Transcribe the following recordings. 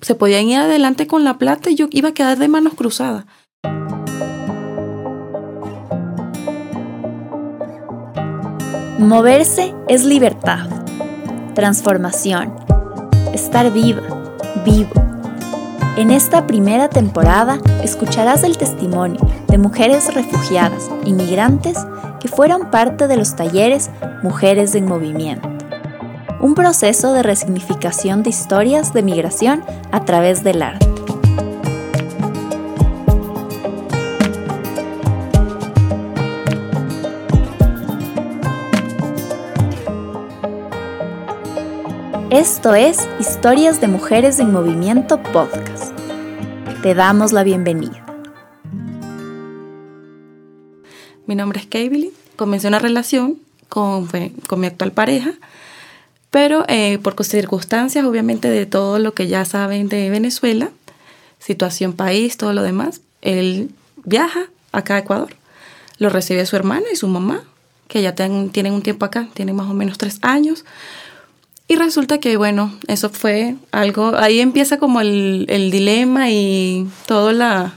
se podían ir adelante con la plata y yo iba a quedar de manos cruzadas. Moverse es libertad, transformación, estar viva, vivo. En esta primera temporada escucharás el testimonio de mujeres refugiadas, inmigrantes, que fueron parte de los talleres Mujeres en Movimiento un proceso de resignificación de historias de migración a través del arte. Esto es Historias de Mujeres en Movimiento Podcast. Te damos la bienvenida. Mi nombre es Kabylie. Comencé una relación con, con mi actual pareja pero eh, por circunstancias, obviamente, de todo lo que ya saben de Venezuela, situación país, todo lo demás, él viaja acá a Ecuador. Lo recibe su hermana y su mamá, que ya tienen un tiempo acá, tienen más o menos tres años. Y resulta que, bueno, eso fue algo, ahí empieza como el, el dilema y toda la,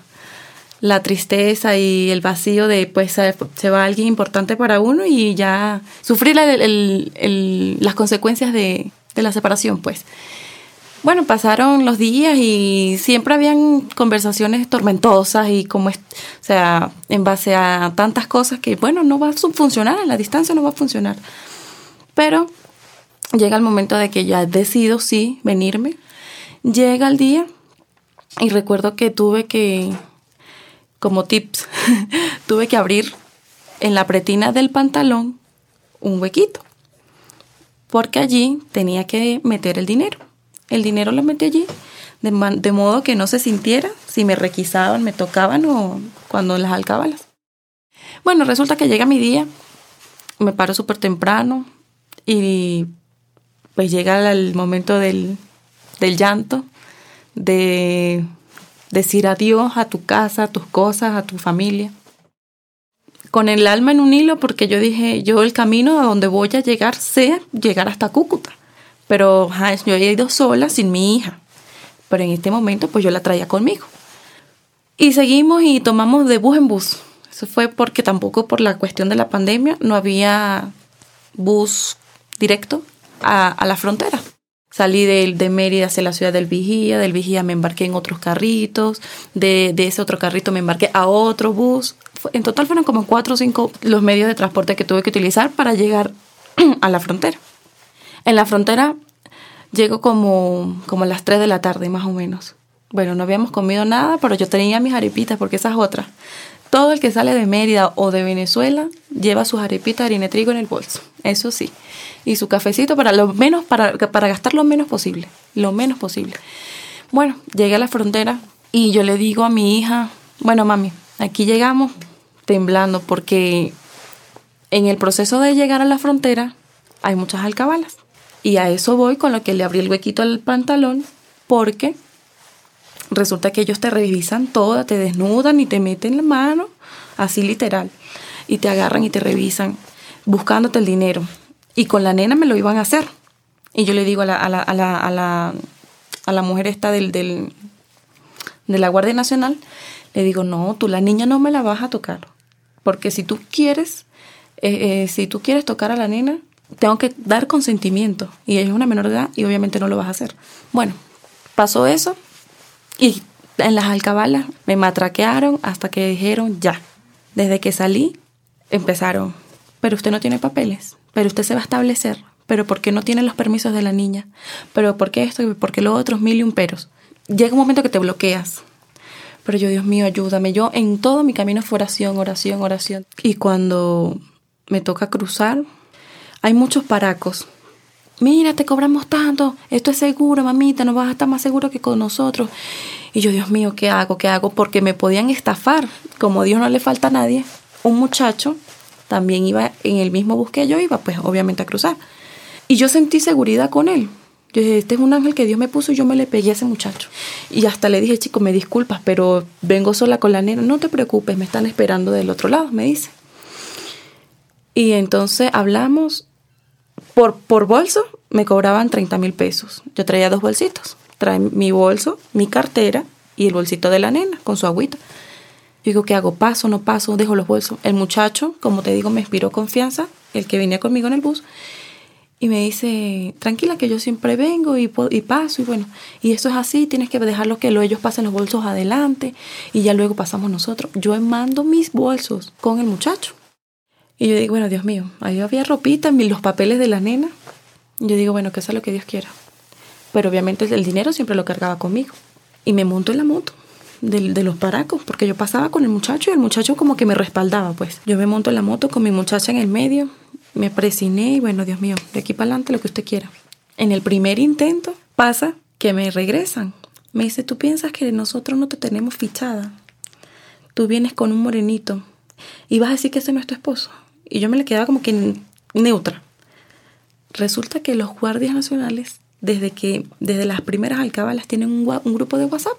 la tristeza y el vacío de pues se va alguien importante para uno y ya sufrir las consecuencias de, la separación pues. Bueno, pasaron los días y siempre habían conversaciones tormentosas y como, o sea, en base a tantas cosas que, bueno, no va a funcionar, a la distancia no va a funcionar. Pero llega el momento de que ya decido, sí, venirme. Llega el día y recuerdo que tuve que como tips, tuve que abrir en la pretina del pantalón un huequito, porque allí tenía que meter el dinero. El dinero lo metí allí, de, modo que no se sintiera si me requisaban, me tocaban o cuando las alcabalas. Bueno, resulta que llega mi día, me paro súper temprano y pues llega el momento del, del llanto, de decir adiós a tu casa, a tus cosas, a tu familia. Con el alma en un hilo porque yo dije, yo el camino a donde voy a llegar sé llegar hasta Cúcuta. Pero yo he ido sola sin mi hija. Pero en este momento pues yo la traía conmigo. Y seguimos y tomamos de bus en bus. Eso fue porque tampoco por la cuestión de la pandemia no había bus directo a, a la frontera. Salí de, Mérida hacia la ciudad del Vigía, del Vigía me embarqué en otros carritos, de, ese otro carrito me embarqué a otro bus. En total fueron como cuatro o cinco los medios de transporte que tuve que utilizar para llegar a la frontera. En la frontera llego como, como a las 3 de la tarde más o menos. Bueno, no habíamos comido nada, pero yo tenía mis arepitas porque esa es otra. Todo el que sale de Mérida o de Venezuela lleva sus arepitas de harina de trigo en el bolso, eso sí. Y su cafecito para lo menos, para, para gastar lo menos posible, lo menos posible. Bueno, llegué a la frontera y yo le digo a mi hija, bueno mami, aquí llegamos temblando porque en el proceso de llegar a la frontera hay muchas alcabalas. Y a eso voy con lo que le abrí el huequito al pantalón porque resulta que ellos te revisan toda, te desnudan y te meten la mano, así literal, y te agarran y te revisan, buscándote el dinero. Y con la nena me lo iban a hacer. Y yo le digo a la, a la, a la, a la, mujer esta del, del, de la Guardia Nacional, le digo, no, tú la niña no me la vas a tocar. Porque si tú quieres, eh, eh, si tú quieres tocar a la nena, tengo que dar consentimiento. Y ella es una menor de edad y obviamente no lo vas a hacer. Bueno, pasó eso, y en las alcabalas me matraquearon hasta que dijeron ya. Desde que salí, empezaron, pero usted no tiene papeles, pero usted se va a establecer, pero ¿por qué no tiene los permisos de la niña? Pero ¿por qué esto? ¿Por qué lo otro? Mil y un peros. Llega un momento que te bloqueas. Pero yo, Dios mío, ayúdame. Yo en todo mi camino fue oración, oración, oración. Y cuando me toca cruzar, hay muchos paracos mira, te cobramos tanto, esto es seguro, mamita, no vas a estar más seguro que con nosotros. Y yo, Dios mío, ¿qué hago? ¿Qué hago? Porque me podían estafar. Como Dios no le falta a nadie, un muchacho también iba en el mismo bus que yo iba, pues obviamente a cruzar. Y yo sentí seguridad con él. Yo dije, este es un ángel que Dios me puso y yo me le pegué a ese muchacho. Y hasta le dije, chico, me disculpas, pero vengo sola con la nena. No te preocupes, me están esperando del otro lado, me dice. Y entonces hablamos por, por bolso me cobraban 30 mil pesos. Yo traía dos bolsitos. trae mi bolso, mi cartera y el bolsito de la nena con su agüita. Digo, ¿qué hago? ¿Paso, no paso? Dejo los bolsos. El muchacho, como te digo, me inspiró confianza, el que venía conmigo en el bus, y me dice, tranquila que yo siempre vengo y, y paso y bueno, y eso es así, tienes que dejarlo que ellos pasen los bolsos adelante y ya luego pasamos nosotros. Yo mando mis bolsos con el muchacho. Y yo digo, bueno, Dios mío, ahí había ropita, los papeles de la nena. Yo digo, bueno, que sea lo que Dios quiera. Pero obviamente el dinero siempre lo cargaba conmigo. Y me monto en la moto de, de, los paracos, porque yo pasaba con el muchacho y el muchacho como que me respaldaba, pues. Yo me monto en la moto con mi muchacha en el medio me presiné y bueno, Dios mío, de aquí para adelante lo que usted quiera. En el primer intento pasa que me regresan. Me dice, tú piensas que nosotros no te tenemos fichada. Tú vienes con un morenito y vas a decir que ese es tu esposo. Y yo me le quedaba como que neutra. Resulta que los guardias nacionales, desde que desde las primeras alcabalas, tienen un, un grupo de WhatsApp.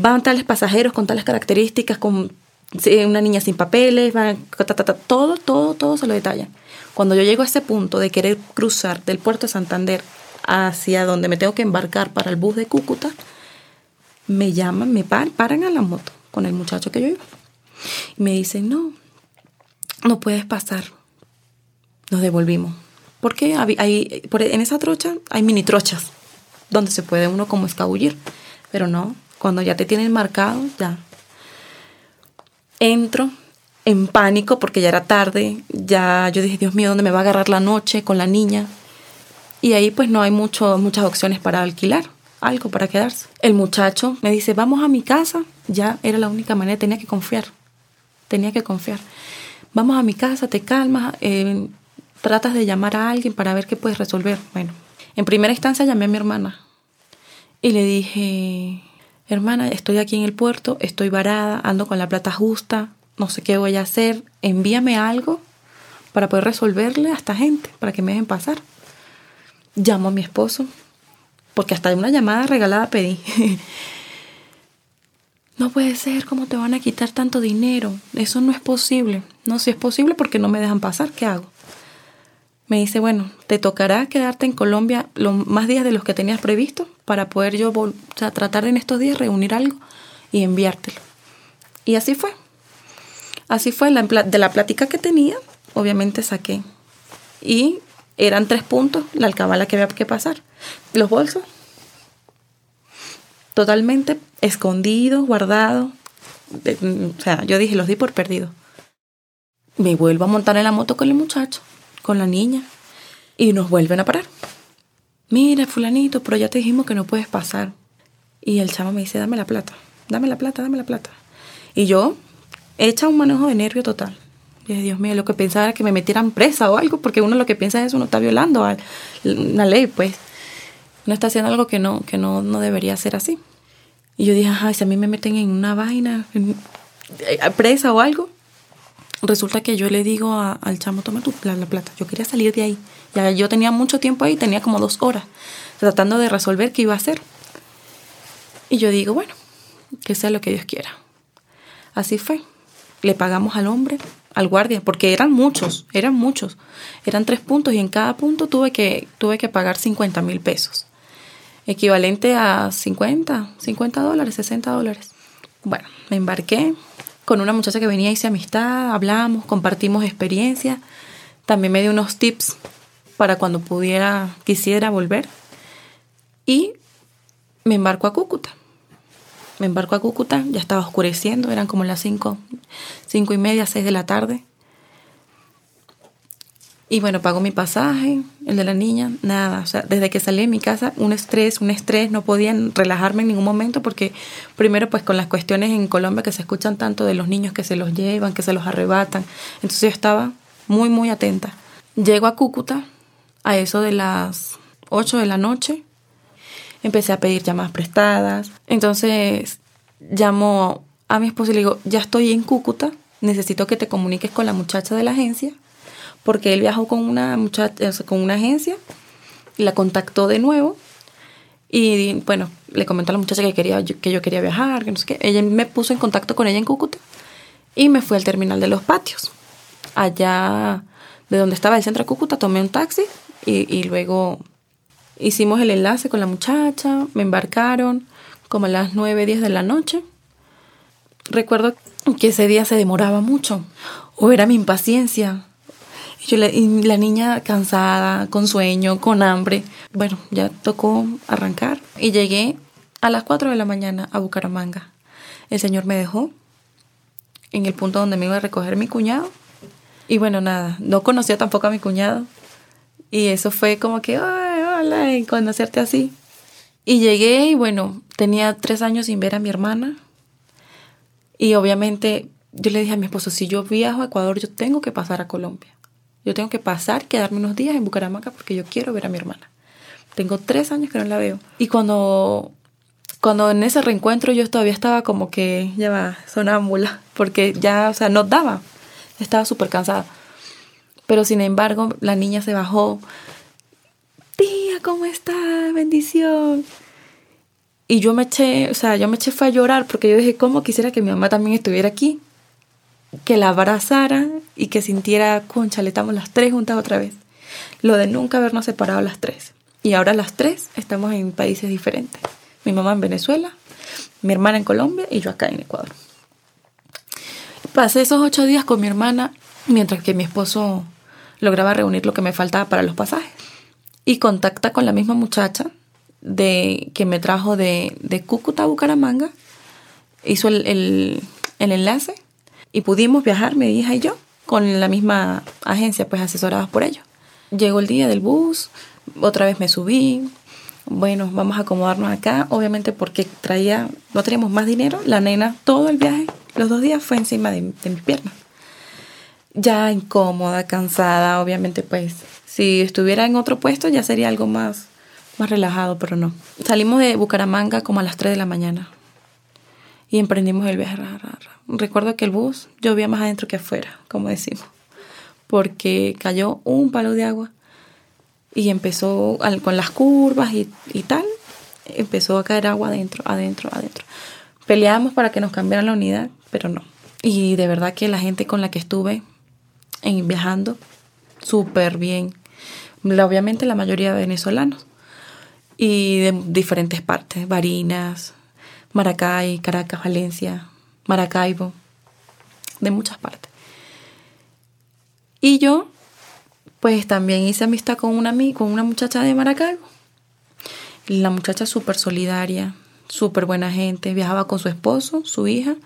Van tales pasajeros con tales características, con una niña sin papeles, todo, todo, todo se lo detallan. Cuando yo llego a ese punto de querer cruzar del puerto de Santander hacia donde me tengo que embarcar para el bus de Cúcuta, me llaman, me paran, paran a la moto con el muchacho que yo iba. Y me dicen, no, no puedes pasar. Nos devolvimos. Porque hay, en esa trocha hay mini trochas donde se puede uno como escabullir. Pero no, cuando ya te tienen marcado, ya entro en pánico porque ya era tarde, ya yo dije, Dios mío, ¿dónde me va a agarrar la noche con la niña? Y ahí pues no hay mucho, muchas opciones para alquilar, algo para quedarse. El muchacho me dice, vamos a mi casa, ya era la única manera, tenía que confiar, tenía que confiar. Vamos a mi casa, te calmas, eh, tratas de llamar a alguien para ver qué puedes resolver. Bueno, en primera instancia llamé a mi hermana y le dije, hermana, estoy aquí en el puerto, estoy varada, ando con la plata justa, no sé qué voy a hacer, envíame algo para poder resolverle a esta gente, para que me dejen pasar. Llamo a mi esposo, porque hasta una llamada regalada pedí. no puede ser, ¿cómo te van a quitar tanto dinero? Eso no es posible. No, si es posible porque no me dejan pasar, ¿qué hago? me dice, bueno, te tocará quedarte en Colombia los más días de los que tenías previsto para poder yo o sea, tratar en estos días reunir algo y enviártelo. Y así fue. Así fue, la, de la plática que tenía, obviamente saqué. Y eran tres puntos la alcabala que había que pasar. Los bolsos, totalmente escondidos, guardados. O sea, yo dije, los di por perdido. Me vuelvo a montar en la moto con el muchacho con la niña y nos vuelven a parar. Mira, fulanito, pero ya te dijimos que no puedes pasar. Y el chamo me dice, dame la plata, dame la plata, dame la plata. Y yo, hecha un manejo de nervio total. Dije, Dios mío, lo que pensaba era que me metieran presa o algo, porque uno lo que piensa es uno está violando a una ley, pues. Uno está haciendo algo que no, que no, no debería ser así. Y yo dije, ay, si a mí me meten en una vaina, eh, presa o algo, resulta que yo le digo al chamo, toma tu la, plata. Yo quería salir de ahí. Ya yo tenía mucho tiempo ahí, tenía como dos horas, tratando de resolver qué iba a hacer. Y yo digo, bueno, que sea lo que Dios quiera. Así fue. Le pagamos al hombre, al guardia, porque eran muchos, eran muchos. Eran tres puntos y en cada punto tuve que, tuve que pagar 50 mil pesos. Equivalente a 50, 50 dólares, 60 dólares. Bueno, me embarqué, con una muchacha que venía, hice amistad, hablamos, compartimos experiencia. También me dio unos tips para cuando pudiera, quisiera volver. Y me embarco a Cúcuta. Me embarco a Cúcuta, ya estaba oscureciendo, eran como las cinco, cinco y media, seis de la tarde. Y bueno, pago mi pasaje, el de la niña, nada. O sea, desde que salí de mi casa, un estrés, un estrés, no podían relajarme en ningún momento porque primero pues con las cuestiones en Colombia que se escuchan tanto de los niños que se los llevan, que se los arrebatan. Entonces yo estaba muy, muy atenta. Llego a Cúcuta a eso de las 8 de la noche. Empecé a pedir llamadas prestadas. Entonces llamo a mi esposo y le digo, ya estoy en Cúcuta, necesito que te comuniques con la muchacha de la agencia porque él viajó con una muchacha, con una agencia y la contactó de nuevo y bueno, le comentó a la muchacha que quería que yo quería viajar, que no sé qué. Ella me puso en contacto con ella en Cúcuta y me fui al terminal de los patios. Allá de donde estaba el centro de Cúcuta tomé un taxi y, luego Hicimos el enlace con la muchacha, me embarcaron como a las 9, 10 de la noche. Recuerdo que ese día se demoraba mucho, o era mi impaciencia. Yo la niña cansada, con sueño, con hambre. Bueno, ya tocó arrancar y llegué a las 4 de la mañana a Bucaramanga. El señor me dejó en el punto donde me iba a recoger mi cuñado. Y bueno, nada, no conocía tampoco a mi cuñado. Y eso fue como que, ay, hola, y conocerte así. Y llegué y bueno, tenía tres años sin ver a mi hermana. Y obviamente yo le dije a mi esposo, si yo viajo a Ecuador, yo tengo que pasar a Colombia. Yo tengo que pasar, quedarme unos días en Bucaramanga porque yo quiero ver a mi hermana. Tengo tres años que no la veo. Y cuando, cuando en ese reencuentro yo todavía estaba como que, ya va, sonámbula, porque ya, o sea, no daba. Estaba súper cansada. Pero sin embargo, la niña se bajó, tía, ¿cómo estás? Bendición. Y yo me eché, o sea, yo me eché fue a llorar porque yo dije, ¿cómo quisiera que mi mamá también estuviera aquí? Que la abrazara y que sintiera, concha, le estamos las tres juntas otra vez. Lo de nunca habernos separado las tres. Y ahora las tres estamos en países diferentes. Mi mamá en Venezuela, mi hermana en Colombia y yo acá en Ecuador. Pasé esos ocho días con mi hermana mientras que mi esposo lograba reunir lo que me faltaba para los pasajes y contacta con la misma muchacha de, que me trajo de, de Cúcuta a Bucaramanga, hizo el, el, enlace y pudimos viajar, mi hija y yo, con la misma agencia, pues asesoradas por ellos. Llegó el día del bus, otra vez me subí, bueno, vamos a acomodarnos acá, obviamente porque traía, no teníamos más dinero, la nena todo el viaje, los dos días fue encima de, de mis piernas. Ya incómoda, cansada, obviamente pues si estuviera en otro puesto ya sería algo más, más relajado, pero no. Salimos de Bucaramanga como a las 3 de la mañana y emprendimos el viaje. Recuerdo que el bus llovía más adentro que afuera, como decimos, porque cayó un palo de agua y empezó con las curvas y, y tal, empezó a caer agua adentro, adentro, adentro. Peleábamos para que nos cambiaran la unidad, pero no. Y de verdad que la gente con la que estuve viajando, súper bien obviamente la mayoría de venezolanos y de diferentes partes, Barinas, Maracay, Caracas, Valencia, Maracaibo, de muchas partes. Y yo, pues también hice amistad con una, con una muchacha de Maracaibo. La muchacha súper solidaria, súper buena gente, viajaba con su esposo, su hija,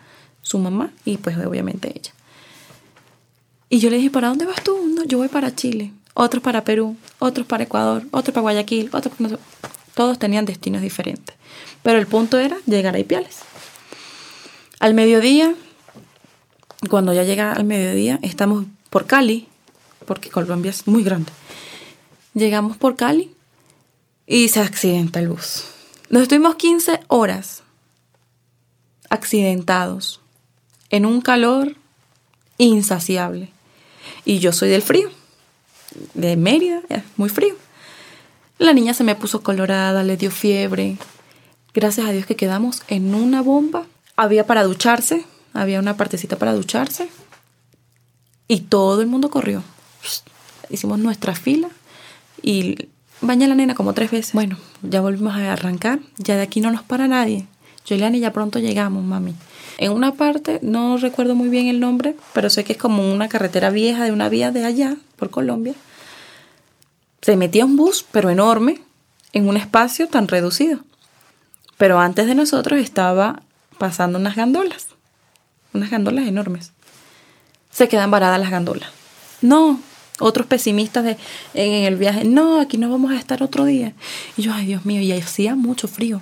su mamá y pues obviamente ella. Y yo le dije, ¿para dónde vas tú? Yo voy para Chile otros para Perú, otros para Ecuador, otros para Guayaquil, otros para... Todos tenían destinos diferentes. Pero el punto era llegar a Ipiales. Al mediodía, cuando ya llega al mediodía, estamos por Cali, porque Colombia es muy grande. Llegamos por Cali y se accidenta el bus. Nos estuvimos 15 horas accidentados en un calor insaciable. Y yo soy del frío de Mérida, muy frío. La niña se me puso colorada, le dio fiebre. Gracias a Dios que quedamos en una bomba. Había para ducharse, había una partecita para ducharse. Y todo el mundo corrió. Hicimos nuestra fila y bañé a la nena como tres veces. Bueno, ya volvimos a arrancar. Ya de aquí no nos para nadie. Julián ya pronto llegamos, mami. En una parte, no recuerdo muy bien el nombre, pero sé que es como una carretera vieja de una vía de allá, por Colombia. Se metía un bus, pero enorme, en un espacio tan reducido. Pero antes de nosotros estaba pasando unas gandolas, unas gandolas enormes. Se quedan varadas las gandolas. No, otros pesimistas de, en el viaje, no, aquí no vamos a estar otro día. Y yo, ay Dios mío, y hacía mucho frío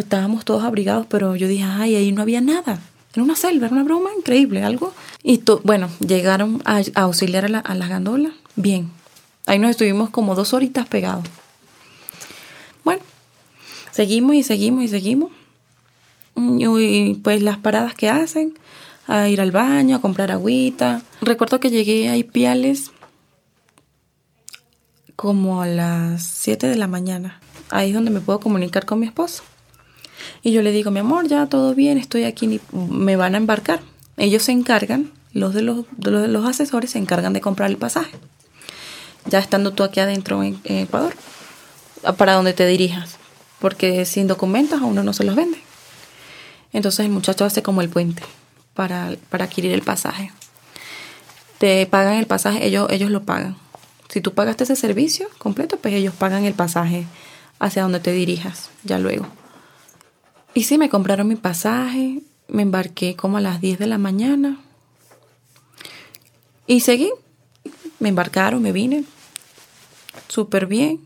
estábamos todos abrigados, pero yo dije, ay, ahí no había nada. Era una selva, era una broma increíble, algo. Y bueno, llegaron a, auxiliar a, la, las gandolas. Bien. Ahí nos estuvimos como dos horitas pegados. Bueno, seguimos y seguimos y seguimos. Y pues las paradas que hacen, a ir al baño, a comprar agüita. Recuerdo que llegué a Ipiales como a las 7 de la mañana. Ahí es donde me puedo comunicar con mi esposo. Y yo le digo, mi amor, ya todo bien, estoy aquí, me van a embarcar. Ellos se encargan, los de los, los, asesores se encargan de comprar el pasaje. Ya estando tú aquí adentro en, Ecuador. para donde te dirijas, porque sin documentos a uno no se los vende. Entonces el muchacho hace como el puente para, para adquirir el pasaje. Te pagan el pasaje, ellos, ellos lo pagan. Si tú pagaste ese servicio completo, pues ellos pagan el pasaje hacia donde te dirijas, ya luego. Y sí, me compraron mi pasaje, me embarqué como a las 10 de la mañana y seguí. Me embarcaron, me vine súper bien.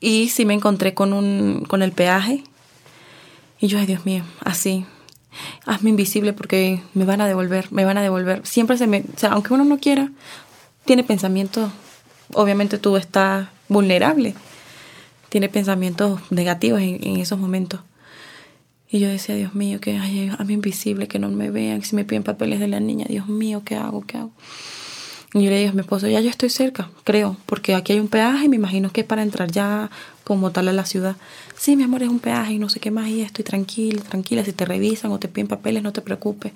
Y sí me encontré con, un, con el peaje. Y yo, ay Dios mío, así, hazme invisible porque me van a devolver, me van a devolver. Siempre se me, o sea, aunque uno no quiera, tiene pensamientos, obviamente tú estás vulnerable, tiene pensamientos negativos en, esos momentos. Y yo decía, Dios mío, que ay, hazme invisible, que no me vean, si me piden papeles de la niña, Dios mío, ¿qué hago? ¿Qué hago? Y yo le dije a mi esposo, ya yo estoy cerca, creo, porque aquí hay un peaje y me imagino que es para entrar ya como tal a la ciudad. Sí, mi amor, es un peaje y no sé qué más y estoy tranquila, tranquila, si te revisan o te piden papeles, no te preocupes,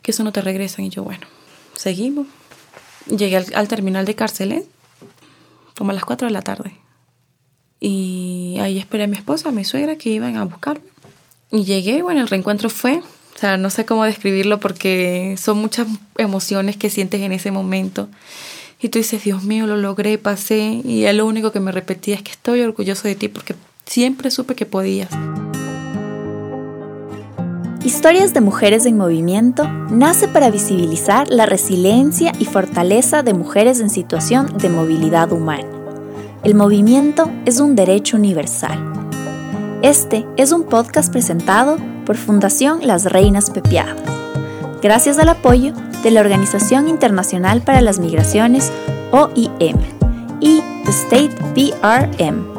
que eso no te regresan. Y yo, bueno, seguimos. Llegué al, terminal de Carcelén, como a las 4 de la tarde. Y ahí esperé a mi esposa, a mi suegra, que iban a buscarme. Y llegué, bueno, el reencuentro fue o sea, no sé cómo describirlo porque son muchas emociones que sientes en ese momento. Y tú dices, Dios mío, lo logré, pasé. Y él lo único que me repetía es que estoy orgulloso de ti porque siempre supe que podías. Historias de Mujeres en Movimiento nace para visibilizar la resiliencia y fortaleza de mujeres en situación de movilidad humana. El movimiento es un derecho universal. Este es un podcast presentado por Fundación Las Reinas Pepiadas, gracias al apoyo de la Organización Internacional para las Migraciones, OIM, y The State PRM.